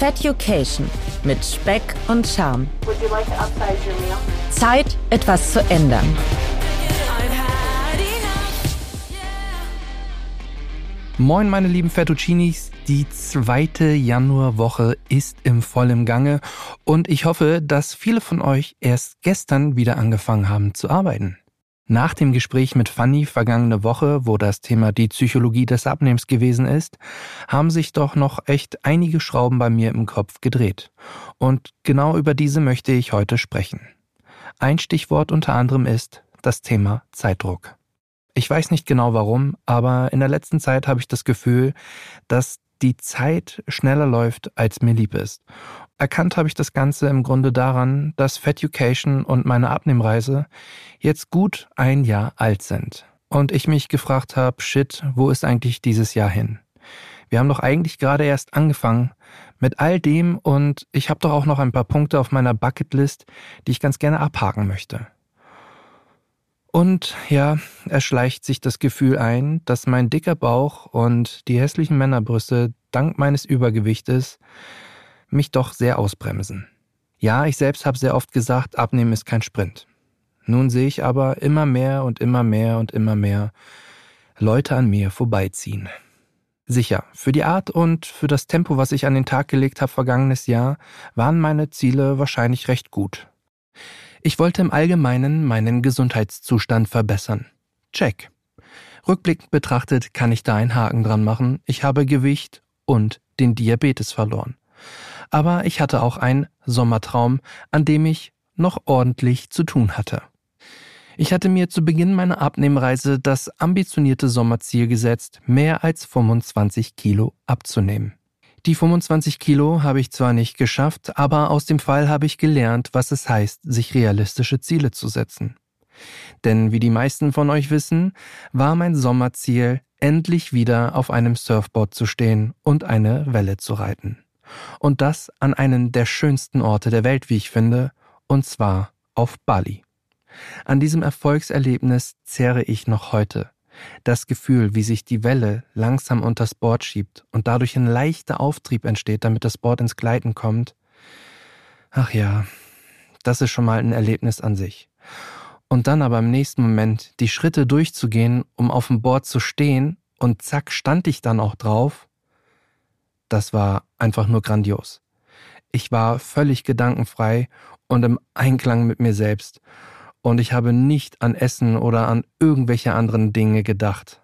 Feducation mit Speck und Charme. Zeit, etwas zu ändern. Moin, meine lieben Fettuccinis. Die zweite Januarwoche ist im vollen Gange und ich hoffe, dass viele von euch erst gestern wieder angefangen haben zu arbeiten. Nach dem Gespräch mit Fanny vergangene Woche, wo das Thema die Psychologie des Abnehmens gewesen ist, haben sich doch noch echt einige Schrauben bei mir im Kopf gedreht. Und genau über diese möchte ich heute sprechen. Ein Stichwort unter anderem ist das Thema Zeitdruck. Ich weiß nicht genau warum, aber in der letzten Zeit habe ich das Gefühl, dass die Zeit schneller läuft, als mir lieb ist. Erkannt habe ich das Ganze im Grunde daran, dass Feducation und meine Abnehmreise jetzt gut ein Jahr alt sind. Und ich mich gefragt habe, shit, wo ist eigentlich dieses Jahr hin? Wir haben doch eigentlich gerade erst angefangen mit all dem und ich habe doch auch noch ein paar Punkte auf meiner Bucketlist, die ich ganz gerne abhaken möchte. Und ja, er schleicht sich das Gefühl ein, dass mein dicker Bauch und die hässlichen Männerbrüste dank meines Übergewichtes mich doch sehr ausbremsen. Ja, ich selbst habe sehr oft gesagt, abnehmen ist kein Sprint. Nun sehe ich aber immer mehr und immer mehr und immer mehr Leute an mir vorbeiziehen. Sicher, für die Art und für das Tempo, was ich an den Tag gelegt habe vergangenes Jahr, waren meine Ziele wahrscheinlich recht gut. Ich wollte im Allgemeinen meinen Gesundheitszustand verbessern. Check. Rückblickend betrachtet kann ich da einen Haken dran machen. Ich habe Gewicht und den Diabetes verloren. Aber ich hatte auch einen Sommertraum, an dem ich noch ordentlich zu tun hatte. Ich hatte mir zu Beginn meiner Abnehmreise das ambitionierte Sommerziel gesetzt, mehr als 25 Kilo abzunehmen. Die 25 Kilo habe ich zwar nicht geschafft, aber aus dem Fall habe ich gelernt, was es heißt, sich realistische Ziele zu setzen. Denn wie die meisten von euch wissen, war mein Sommerziel, endlich wieder auf einem Surfboard zu stehen und eine Welle zu reiten. Und das an einem der schönsten Orte der Welt, wie ich finde, und zwar auf Bali. An diesem Erfolgserlebnis zehre ich noch heute. Das Gefühl, wie sich die Welle langsam unters Board schiebt und dadurch ein leichter Auftrieb entsteht, damit das Board ins Gleiten kommt. Ach ja, das ist schon mal ein Erlebnis an sich. Und dann aber im nächsten Moment die Schritte durchzugehen, um auf dem Board zu stehen und zack stand ich dann auch drauf, das war einfach nur grandios. Ich war völlig gedankenfrei und im Einklang mit mir selbst und ich habe nicht an Essen oder an irgendwelche anderen Dinge gedacht.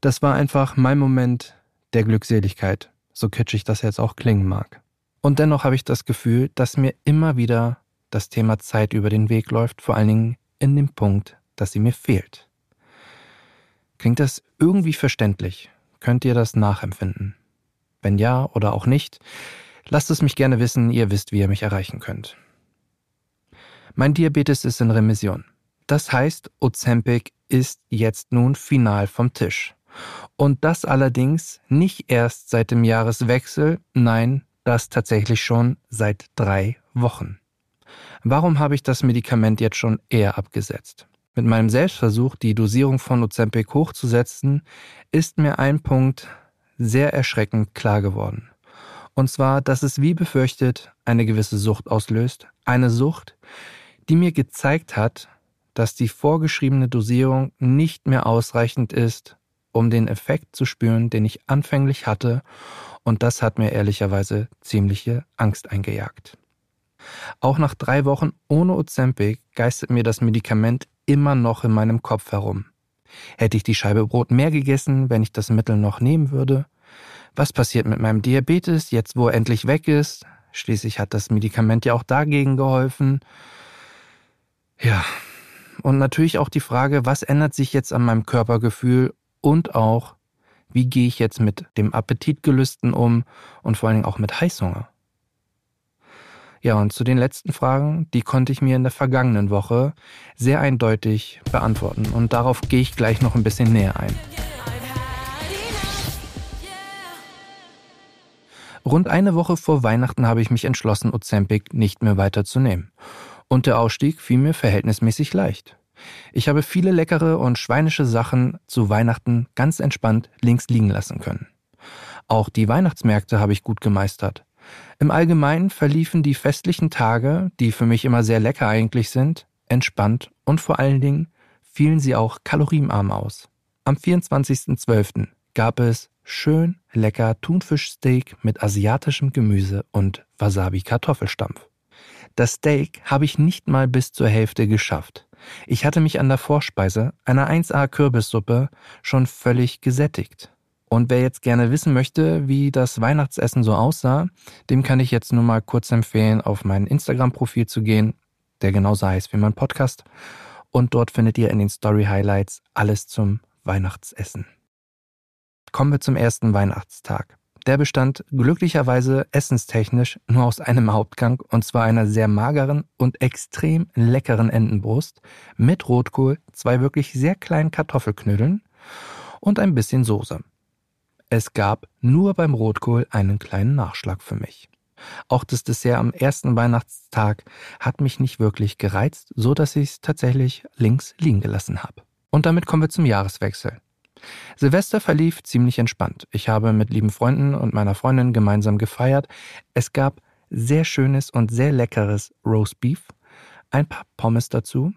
Das war einfach mein Moment der Glückseligkeit, so kitschig das jetzt auch klingen mag. Und dennoch habe ich das Gefühl, dass mir immer wieder das Thema Zeit über den Weg läuft, vor allen Dingen in dem Punkt, dass sie mir fehlt. Klingt das irgendwie verständlich? Könnt ihr das nachempfinden? Wenn ja oder auch nicht, lasst es mich gerne wissen, ihr wisst, wie ihr mich erreichen könnt. Mein Diabetes ist in Remission. Das heißt, Ozempic ist jetzt nun final vom Tisch. Und das allerdings nicht erst seit dem Jahreswechsel, nein, das tatsächlich schon seit drei Wochen. Warum habe ich das Medikament jetzt schon eher abgesetzt? Mit meinem Selbstversuch, die Dosierung von Ozempic hochzusetzen, ist mir ein Punkt sehr erschreckend klar geworden. Und zwar, dass es wie befürchtet eine gewisse Sucht auslöst. Eine Sucht, die mir gezeigt hat, dass die vorgeschriebene Dosierung nicht mehr ausreichend ist, um den Effekt zu spüren, den ich anfänglich hatte, und das hat mir ehrlicherweise ziemliche Angst eingejagt. Auch nach drei Wochen ohne Ozempic geistert mir das Medikament immer noch in meinem Kopf herum. Hätte ich die Scheibe Brot mehr gegessen, wenn ich das Mittel noch nehmen würde? Was passiert mit meinem Diabetes, jetzt wo er endlich weg ist? Schließlich hat das Medikament ja auch dagegen geholfen. Ja, und natürlich auch die Frage, was ändert sich jetzt an meinem Körpergefühl und auch, wie gehe ich jetzt mit dem Appetitgelüsten um und vor allen Dingen auch mit Heißhunger? Ja, und zu den letzten Fragen, die konnte ich mir in der vergangenen Woche sehr eindeutig beantworten und darauf gehe ich gleich noch ein bisschen näher ein. Rund eine Woche vor Weihnachten habe ich mich entschlossen, Ozempic nicht mehr weiterzunehmen und der Ausstieg fiel mir verhältnismäßig leicht. Ich habe viele leckere und schweinische Sachen zu Weihnachten ganz entspannt links liegen lassen können. Auch die Weihnachtsmärkte habe ich gut gemeistert. Im Allgemeinen verliefen die festlichen Tage, die für mich immer sehr lecker eigentlich sind, entspannt und vor allen Dingen fielen sie auch kalorienarm aus. Am 24.12. gab es schön lecker Thunfischsteak mit asiatischem Gemüse und Wasabi-Kartoffelstampf. Das Steak habe ich nicht mal bis zur Hälfte geschafft. Ich hatte mich an der Vorspeise, einer 1A Kürbissuppe, schon völlig gesättigt. Und wer jetzt gerne wissen möchte, wie das Weihnachtsessen so aussah, dem kann ich jetzt nur mal kurz empfehlen, auf mein Instagram-Profil zu gehen, der genauso heißt wie mein Podcast. Und dort findet ihr in den Story Highlights alles zum Weihnachtsessen. Kommen wir zum ersten Weihnachtstag. Der bestand glücklicherweise essenstechnisch nur aus einem Hauptgang und zwar einer sehr mageren und extrem leckeren Entenbrust mit Rotkohl, zwei wirklich sehr kleinen Kartoffelknödeln und ein bisschen Soße. Es gab nur beim Rotkohl einen kleinen Nachschlag für mich. Auch das Dessert am ersten Weihnachtstag hat mich nicht wirklich gereizt, so dass ich es tatsächlich links liegen gelassen habe. Und damit kommen wir zum Jahreswechsel. Silvester verlief ziemlich entspannt. Ich habe mit lieben Freunden und meiner Freundin gemeinsam gefeiert. Es gab sehr schönes und sehr leckeres Roast Beef, ein paar Pommes dazu,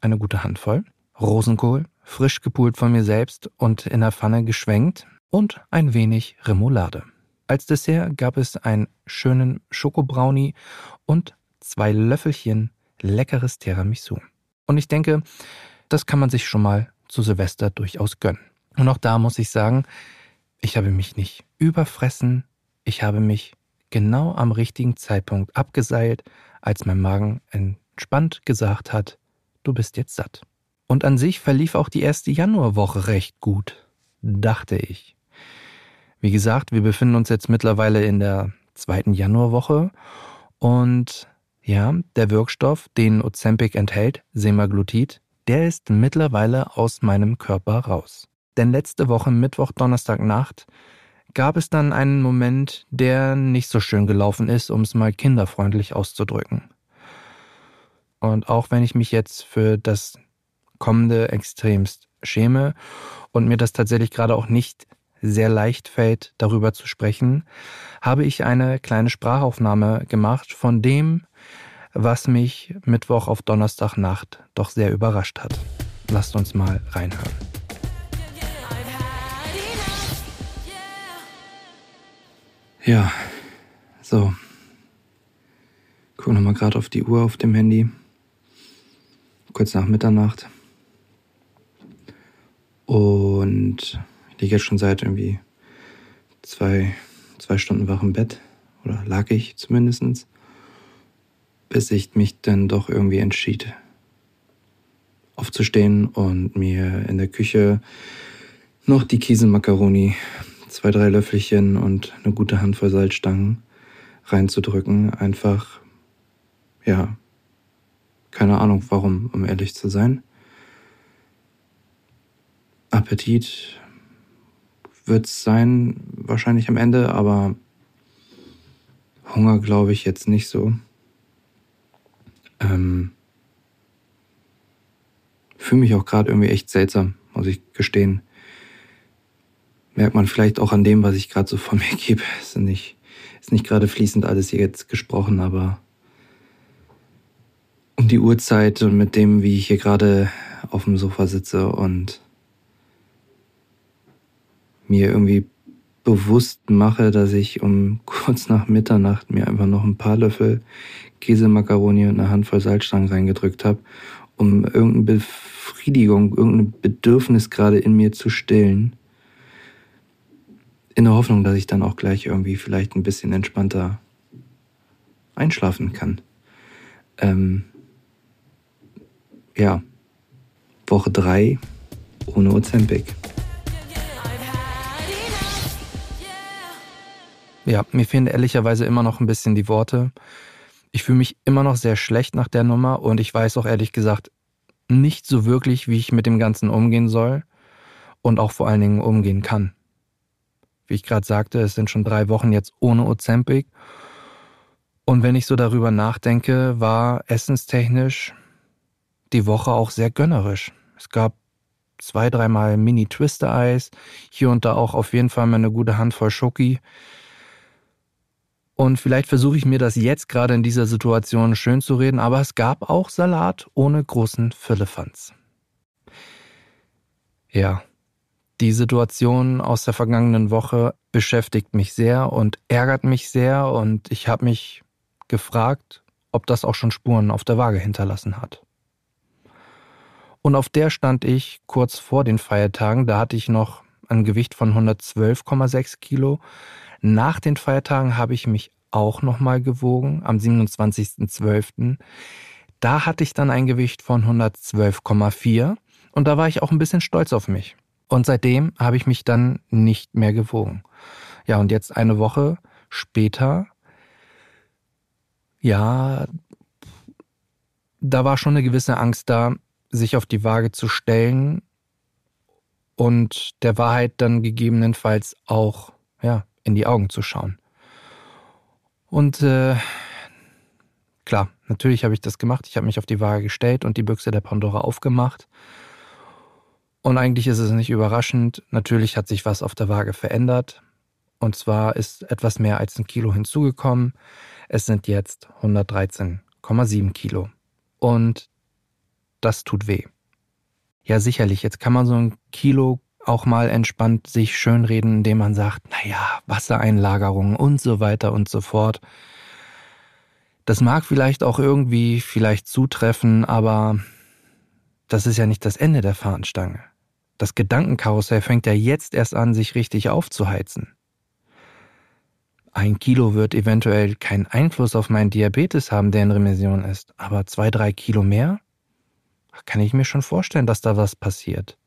eine gute Handvoll, Rosenkohl, frisch gepult von mir selbst und in der Pfanne geschwenkt, und ein wenig Remoulade. Als Dessert gab es einen schönen Schokobrownie und zwei Löffelchen leckeres Tiramisu. Und ich denke, das kann man sich schon mal zu Silvester durchaus gönnen. Und auch da muss ich sagen, ich habe mich nicht überfressen, ich habe mich genau am richtigen Zeitpunkt abgeseilt, als mein Magen entspannt gesagt hat, du bist jetzt satt. Und an sich verlief auch die erste Januarwoche recht gut, dachte ich. Wie gesagt, wir befinden uns jetzt mittlerweile in der zweiten Januarwoche und ja, der Wirkstoff, den Ozempic enthält, Semaglutid, der ist mittlerweile aus meinem Körper raus. Denn letzte Woche Mittwoch, Donnerstag Nacht gab es dann einen Moment, der nicht so schön gelaufen ist, um es mal kinderfreundlich auszudrücken. Und auch wenn ich mich jetzt für das kommende extremst schäme und mir das tatsächlich gerade auch nicht sehr leicht fällt, darüber zu sprechen, habe ich eine kleine Sprachaufnahme gemacht von dem, was mich Mittwoch auf Donnerstagnacht doch sehr überrascht hat. Lasst uns mal reinhören. Ja, so. Guck nochmal gerade auf die Uhr auf dem Handy. Kurz nach Mitternacht. Und liege jetzt schon seit irgendwie zwei, zwei Stunden wach im Bett. Oder lag ich zumindest. Bis ich mich dann doch irgendwie entschied, aufzustehen und mir in der Küche noch die Käsemakaroni, zwei, drei Löffelchen und eine gute Handvoll Salzstangen reinzudrücken. Einfach, ja, keine Ahnung warum, um ehrlich zu sein. Appetit wird es sein, wahrscheinlich am Ende, aber Hunger glaube ich jetzt nicht so. Ähm, Fühle mich auch gerade irgendwie echt seltsam, muss ich gestehen. Merkt man vielleicht auch an dem, was ich gerade so vor mir gebe. Ist nicht, ist nicht gerade fließend alles hier jetzt gesprochen, aber um die Uhrzeit und mit dem, wie ich hier gerade auf dem Sofa sitze und mir irgendwie bewusst mache, dass ich um kurz nach Mitternacht mir einfach noch ein paar Löffel Käsemakaroni und eine Handvoll Salzstangen reingedrückt habe, um irgendeine Befriedigung, irgendein Bedürfnis gerade in mir zu stillen. In der Hoffnung, dass ich dann auch gleich irgendwie vielleicht ein bisschen entspannter einschlafen kann. Ähm, ja, Woche drei ohne Ozempic. Ja, mir fehlen ehrlicherweise immer noch ein bisschen die Worte. Ich fühle mich immer noch sehr schlecht nach der Nummer und ich weiß auch ehrlich gesagt nicht so wirklich, wie ich mit dem Ganzen umgehen soll und auch vor allen Dingen umgehen kann. Wie ich gerade sagte, es sind schon drei Wochen jetzt ohne Ozempic. Und wenn ich so darüber nachdenke, war essenstechnisch die Woche auch sehr gönnerisch. Es gab zwei, dreimal Mini-Twister-Eis, hier und da auch auf jeden Fall mal eine gute Handvoll Schoki. Und vielleicht versuche ich mir das jetzt gerade in dieser Situation schön zu reden, aber es gab auch Salat ohne großen Firlefanz. Ja, die Situation aus der vergangenen Woche beschäftigt mich sehr und ärgert mich sehr und ich habe mich gefragt, ob das auch schon Spuren auf der Waage hinterlassen hat. Und auf der stand ich kurz vor den Feiertagen, da hatte ich noch ein Gewicht von 112,6 Kilo. Nach den Feiertagen habe ich mich auch nochmal gewogen, am 27.12. Da hatte ich dann ein Gewicht von 112,4 und da war ich auch ein bisschen stolz auf mich. Und seitdem habe ich mich dann nicht mehr gewogen. Ja, und jetzt eine Woche später, ja, da war schon eine gewisse Angst da, sich auf die Waage zu stellen und der Wahrheit dann gegebenenfalls auch ja, in die Augen zu schauen. Und äh, klar, natürlich habe ich das gemacht. Ich habe mich auf die Waage gestellt und die Büchse der Pandora aufgemacht. Und eigentlich ist es nicht überraschend. Natürlich hat sich was auf der Waage verändert. Und zwar ist etwas mehr als ein Kilo hinzugekommen. Es sind jetzt 113,7 Kilo. Und das tut weh. Ja, sicherlich, jetzt kann man so ein Kilo auch mal entspannt sich schönreden, indem man sagt, naja, Wassereinlagerung und so weiter und so fort. Das mag vielleicht auch irgendwie vielleicht zutreffen, aber das ist ja nicht das Ende der Fahnenstange. Das Gedankenkarussell fängt ja jetzt erst an, sich richtig aufzuheizen. Ein Kilo wird eventuell keinen Einfluss auf meinen Diabetes haben, der in Remission ist, aber zwei, drei Kilo mehr? kann ich mir schon vorstellen, dass da was passiert.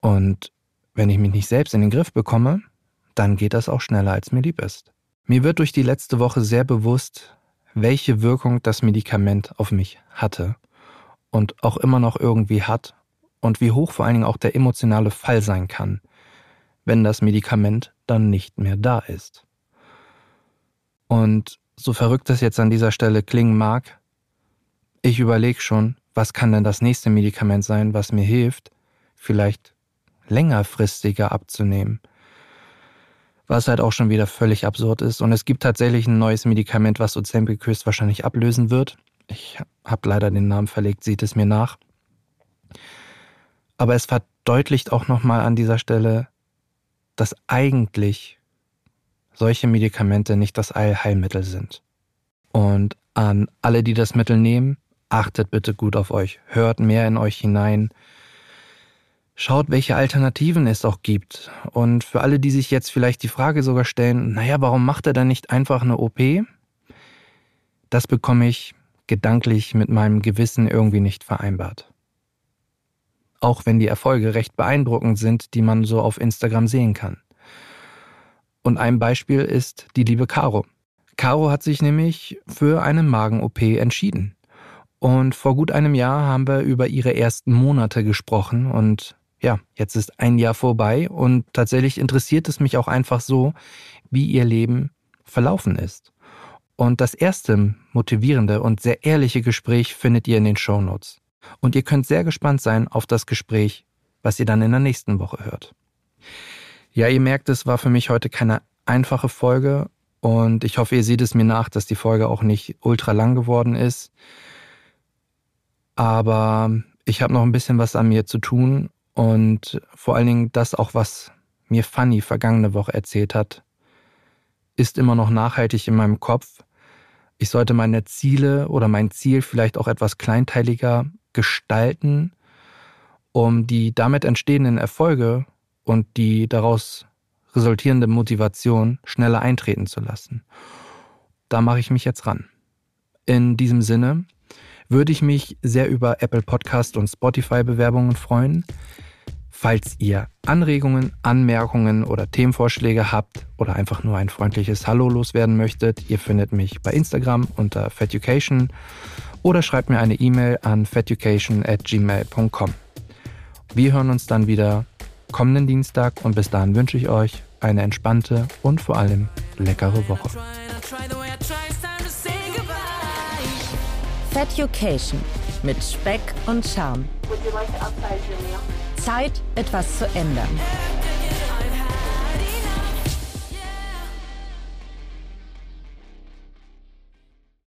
Und wenn ich mich nicht selbst in den Griff bekomme, dann geht das auch schneller, als mir lieb ist. Mir wird durch die letzte Woche sehr bewusst, welche Wirkung das Medikament auf mich hatte und auch immer noch irgendwie hat und wie hoch vor allen Dingen auch der emotionale Fall sein kann, wenn das Medikament dann nicht mehr da ist. Und so verrückt es jetzt an dieser Stelle klingen mag, ich überlege schon, was kann denn das nächste Medikament sein, was mir hilft, vielleicht längerfristiger abzunehmen. Was halt auch schon wieder völlig absurd ist. Und es gibt tatsächlich ein neues Medikament, was Ozempic höchstwahrscheinlich ablösen wird. Ich habe leider den Namen verlegt, sieht es mir nach. Aber es verdeutlicht auch nochmal an dieser Stelle, dass eigentlich solche Medikamente nicht das Allheilmittel sind. Und an alle, die das Mittel nehmen, Achtet bitte gut auf euch, hört mehr in euch hinein. Schaut, welche Alternativen es auch gibt. Und für alle, die sich jetzt vielleicht die Frage sogar stellen, naja, warum macht er dann nicht einfach eine OP? Das bekomme ich gedanklich mit meinem Gewissen irgendwie nicht vereinbart. Auch wenn die Erfolge recht beeindruckend sind, die man so auf Instagram sehen kann. Und ein Beispiel ist die liebe Caro. Caro hat sich nämlich für eine Magen-OP entschieden. Und vor gut einem Jahr haben wir über ihre ersten Monate gesprochen und ja, jetzt ist ein Jahr vorbei und tatsächlich interessiert es mich auch einfach so, wie ihr Leben verlaufen ist. Und das erste motivierende und sehr ehrliche Gespräch findet ihr in den Show Notes. Und ihr könnt sehr gespannt sein auf das Gespräch, was ihr dann in der nächsten Woche hört. Ja, ihr merkt, es war für mich heute keine einfache Folge und ich hoffe, ihr seht es mir nach, dass die Folge auch nicht ultra lang geworden ist. Aber ich habe noch ein bisschen was an mir zu tun und vor allen Dingen das auch, was mir Fanny vergangene Woche erzählt hat, ist immer noch nachhaltig in meinem Kopf. Ich sollte meine Ziele oder mein Ziel vielleicht auch etwas kleinteiliger gestalten, um die damit entstehenden Erfolge und die daraus resultierende Motivation schneller eintreten zu lassen. Da mache ich mich jetzt ran. In diesem Sinne, würde ich mich sehr über Apple Podcast und Spotify Bewerbungen freuen. Falls ihr Anregungen, Anmerkungen oder Themenvorschläge habt oder einfach nur ein freundliches Hallo loswerden möchtet, ihr findet mich bei Instagram unter feducation oder schreibt mir eine E-Mail an feducation at gmail.com. Wir hören uns dann wieder kommenden Dienstag und bis dahin wünsche ich euch eine entspannte und vor allem leckere Woche. Feducation mit Speck und Charme. Zeit, etwas zu ändern.